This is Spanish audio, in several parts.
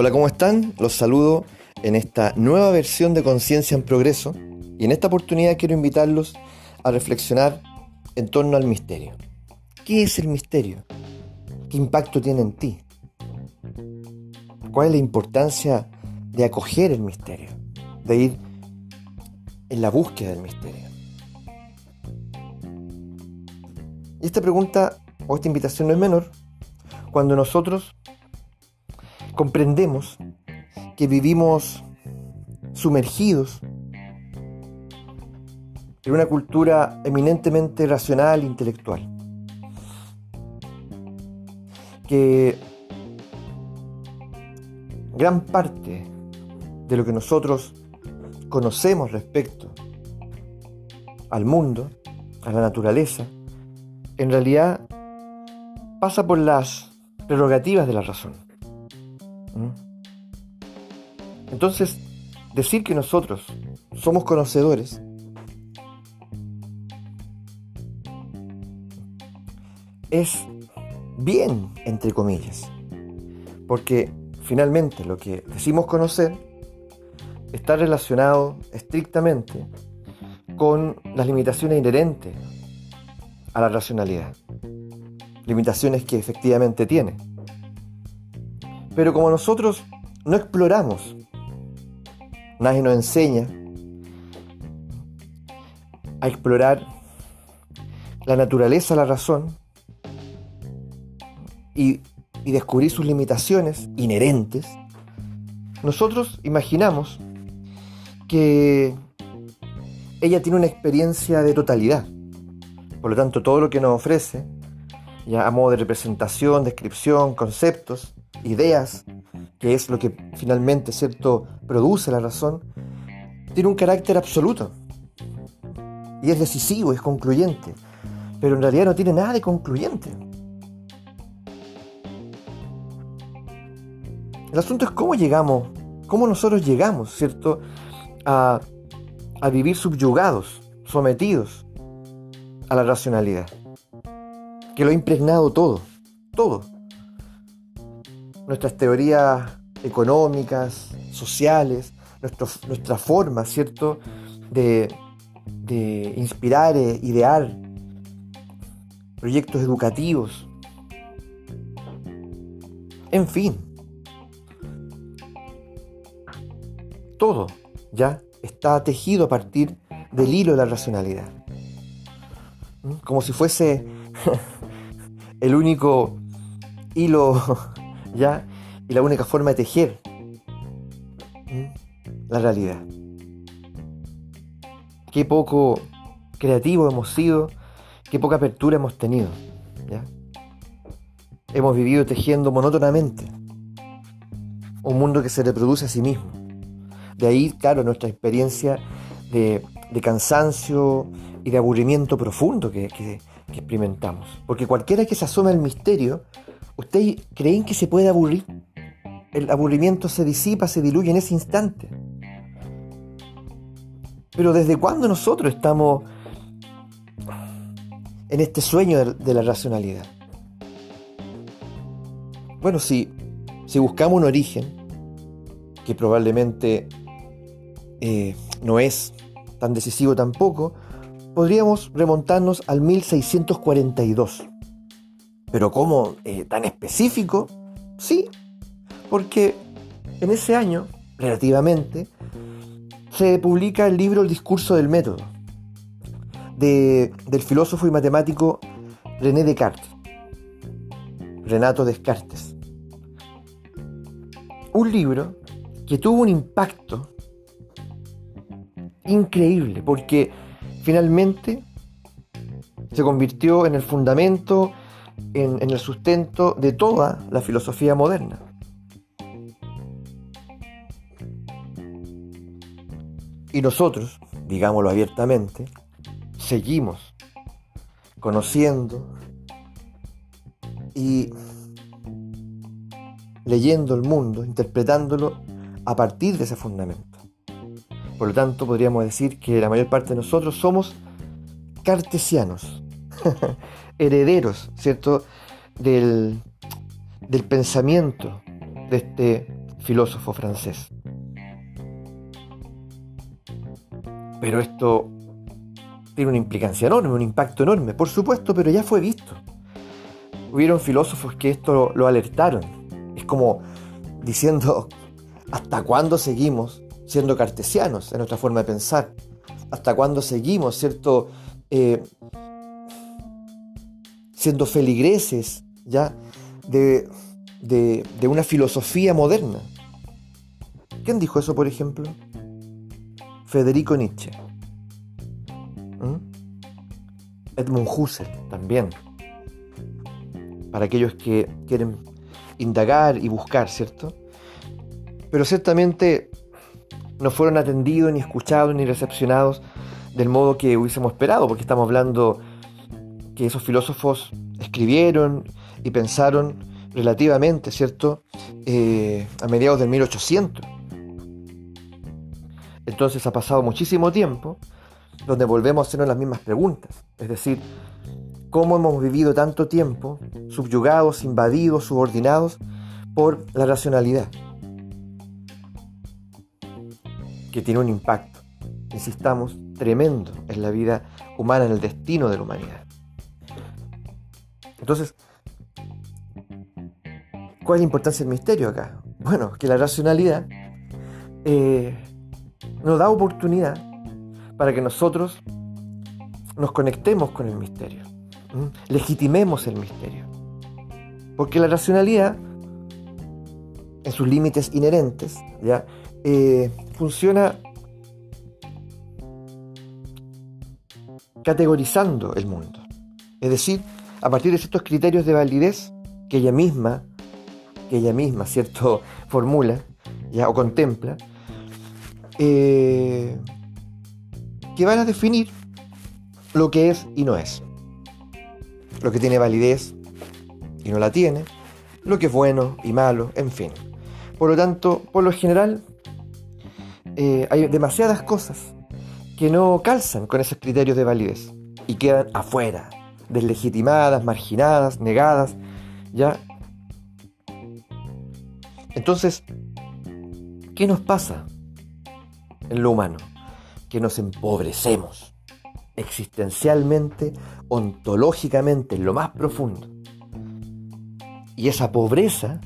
Hola, ¿cómo están? Los saludo en esta nueva versión de Conciencia en Progreso y en esta oportunidad quiero invitarlos a reflexionar en torno al misterio. ¿Qué es el misterio? ¿Qué impacto tiene en ti? ¿Cuál es la importancia de acoger el misterio? De ir en la búsqueda del misterio. Y esta pregunta o esta invitación no es menor cuando nosotros comprendemos que vivimos sumergidos en una cultura eminentemente racional intelectual. Que gran parte de lo que nosotros conocemos respecto al mundo, a la naturaleza, en realidad pasa por las prerrogativas de la razón. ¿Mm? Entonces, decir que nosotros somos conocedores es bien, entre comillas, porque finalmente lo que decimos conocer está relacionado estrictamente con las limitaciones inherentes a la racionalidad. Limitaciones que efectivamente tiene. Pero como nosotros no exploramos, nadie nos enseña a explorar la naturaleza, la razón y, y descubrir sus limitaciones inherentes, nosotros imaginamos que ella tiene una experiencia de totalidad. Por lo tanto, todo lo que nos ofrece, ya a modo de representación, descripción, conceptos, ideas, que es lo que finalmente cierto produce la razón, tiene un carácter absoluto. Y es decisivo, es concluyente. Pero en realidad no tiene nada de concluyente. El asunto es cómo llegamos, cómo nosotros llegamos, ¿cierto? A, a vivir subyugados, sometidos a la racionalidad, que lo ha impregnado todo, todo. Nuestras teorías económicas, sociales, nuestra forma, ¿cierto?, de, de inspirar, e idear proyectos educativos. En fin, todo ya está tejido a partir del hilo de la racionalidad como si fuese el único hilo, ¿ya? Y la única forma de tejer la realidad. Qué poco creativo hemos sido, qué poca apertura hemos tenido. Hemos vivido tejiendo monótonamente un mundo que se reproduce a sí mismo. De ahí, claro, nuestra experiencia de, de cansancio, y de aburrimiento profundo que, experimentamos. Porque cualquiera que se asome al misterio, ¿ustedes creen que se puede aburrir? El aburrimiento se disipa, se diluye en ese instante. Pero ¿desde cuándo nosotros estamos en este sueño de, la racionalidad? Bueno, si, si buscamos un origen, que probablemente eh, no es tan decisivo tampoco, podríamos remontarnos al 1642. Pero ¿cómo eh, tan específico? Sí, porque en ese año, relativamente, se publica el libro El discurso del método, del filósofo y matemático René Descartes, Renato Descartes. Un libro que tuvo un impacto increíble, porque finalmente se convirtió en el fundamento, en, el sustento de toda la filosofía moderna. Y nosotros, digámoslo abiertamente, seguimos conociendo y leyendo el mundo, interpretándolo a partir de ese fundamento. Por lo tanto, podríamos decir que la mayor parte de nosotros somos cartesianos, herederos, ¿cierto?, del, del pensamiento de este filósofo francés. Pero esto tiene una implicancia enorme, un impacto enorme, por supuesto, pero ya fue visto. Hubieron filósofos que esto lo alertaron. Es como diciendo, ¿hasta cuándo seguimos siendo cartesianos en nuestra forma de pensar? ¿Hasta cuándo seguimos, cierto, eh, siendo feligreses ya de, de, una filosofía moderna? ¿Quién dijo eso, por ejemplo? Federico Nietzsche. ¿Mm? Edmund Husserl también. Para aquellos que quieren indagar y buscar, ¿cierto? Pero ciertamente no fueron atendidos, ni escuchados, ni recepcionados del modo que hubiésemos esperado, porque estamos hablando que esos filósofos escribieron y pensaron relativamente, ¿cierto? Eh, a mediados del 1800. Entonces ha pasado muchísimo tiempo donde volvemos a hacernos las mismas preguntas. Es decir, ¿cómo hemos vivido tanto tiempo subyugados, invadidos, subordinados por la racionalidad? Que tiene un impacto, insistamos, tremendo en la vida humana, en el destino de la humanidad. Entonces, ¿cuál es la importancia del misterio acá? Bueno, que la racionalidad eh, nos da oportunidad para que nosotros nos conectemos con el misterio, legitimemos el misterio. Porque la racionalidad, en sus límites inherentes, ¿ya? Eh, funciona categorizando el mundo. Es decir, a partir de ciertos criterios de validez que ella misma, que ella misma, ¿cierto?, formula ¿ya? o contempla, eh, que van a definir lo que es y no es. Lo que tiene validez y no la tiene, lo que es bueno y malo, en fin. Por lo tanto, por lo general, eh, hay demasiadas cosas que no calzan con esos criterios de validez y quedan afuera, deslegitimadas, marginadas, negadas, ¿ya? Entonces, ¿qué nos pasa en lo humano, que nos empobrecemos existencialmente, ontológicamente, en lo más profundo. Y esa pobreza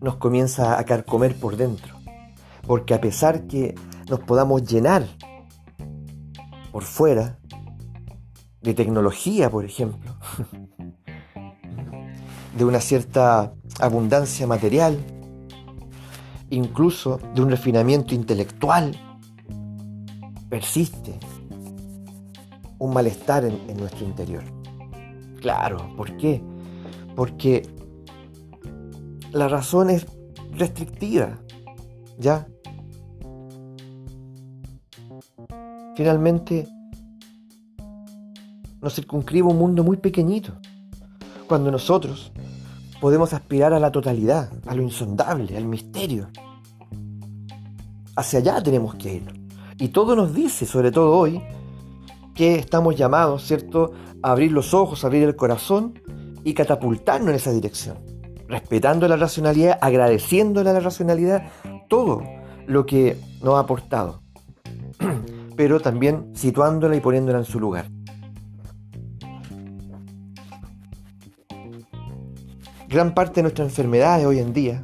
nos comienza a carcomer por dentro. Porque a pesar que nos podamos llenar por fuera de tecnología, por ejemplo, de una cierta abundancia material, incluso de un refinamiento intelectual, persiste un malestar en, nuestro interior. Claro, ¿por qué? Porque la razón es restrictiva, ¿ya? Finalmente, nos circunscribe un mundo muy pequeñito, cuando nosotros podemos aspirar a la totalidad, a lo insondable, al misterio. Hacia allá tenemos que ir. Y todo nos dice, sobre todo hoy, que estamos llamados, ¿cierto?, a abrir los ojos, a abrir el corazón y catapultarnos en esa dirección. Respetando la racionalidad, agradeciéndole a la racionalidad todo lo que nos ha aportado. Pero también situándola y poniéndola en su lugar. Gran parte de nuestras enfermedades hoy en día,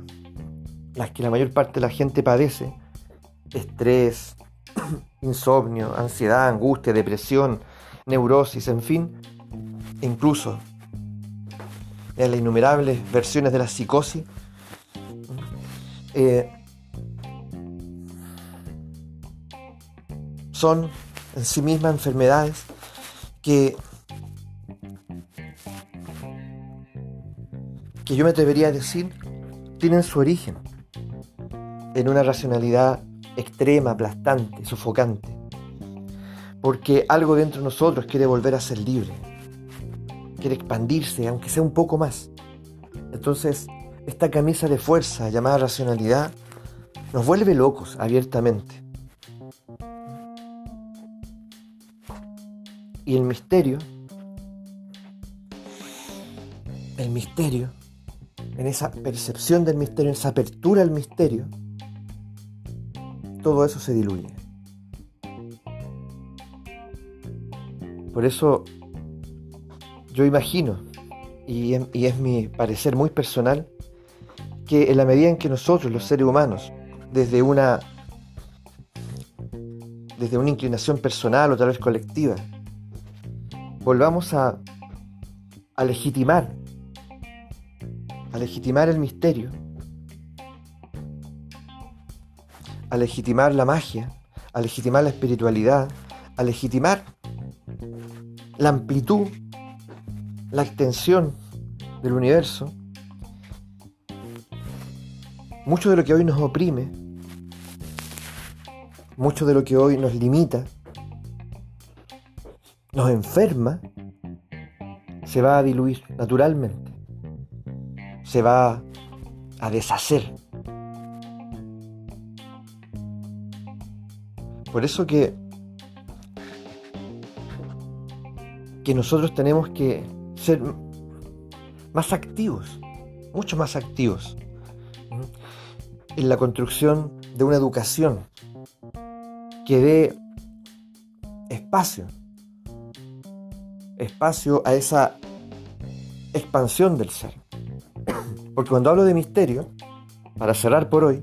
las que la mayor parte de la gente padece, estrés, insomnio, ansiedad, angustia, depresión, neurosis, en fin, incluso en las innumerables versiones de la psicosis, eh, son en sí mismas enfermedades que que yo me atrevería a decir, tienen su origen en una racionalidad extrema, aplastante, sofocante. Porque algo dentro de nosotros quiere volver a ser libre, quiere expandirse, aunque sea un poco más. Entonces, esta camisa de fuerza llamada racionalidad nos vuelve locos abiertamente. Y el misterio, el misterio en esa percepción del misterio, en esa apertura al misterio, todo eso se diluye. Por eso yo imagino, y, es mi parecer muy personal, que en la medida en que nosotros, los seres humanos, desde una, desde una inclinación personal o tal vez colectiva, volvamos a, a legitimar, a legitimar el misterio, a legitimar la magia, a legitimar la espiritualidad, a legitimar la amplitud, la extensión del universo, mucho de lo que hoy nos oprime, mucho de lo que hoy nos limita, nos enferma, se va a diluir naturalmente, se va a deshacer. Por eso que que nosotros tenemos que ser más activos, mucho más activos en la construcción de una educación que dé espacio, espacio a esa expansión del ser. Porque cuando hablo de misterio, para cerrar por hoy,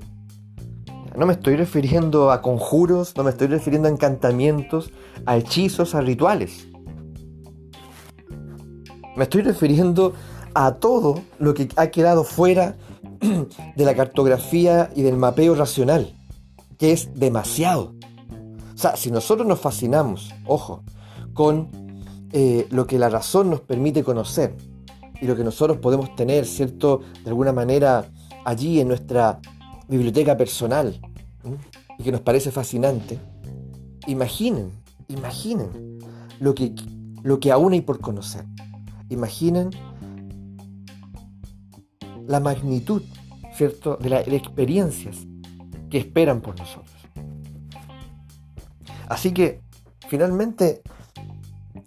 no me estoy refiriendo a conjuros, no me estoy refiriendo a encantamientos, a hechizos, a rituales. Me estoy refiriendo a todo lo que ha quedado fuera de la cartografía y del mapeo racional, que es demasiado. O sea, si nosotros nos fascinamos, ojo, con eh, lo que la razón nos permite conocer y lo que nosotros podemos tener, ¿cierto? De alguna manera allí en nuestra biblioteca personal y que nos parece fascinante, imaginen, imaginen lo que, lo que aún hay por conocer. Imaginen la magnitud, ¿cierto?, de las experiencias que esperan por nosotros. Así que, finalmente,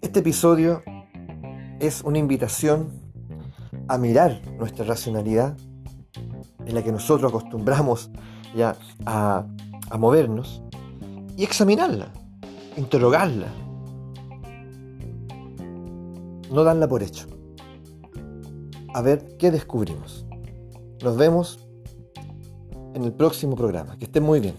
este episodio es una invitación a mirar nuestra racionalidad en la que nosotros acostumbramos ya a, a movernos y examinarla, interrogarla, no danla por hecho. A ver qué descubrimos. Nos vemos en el próximo programa. Que estén muy bien.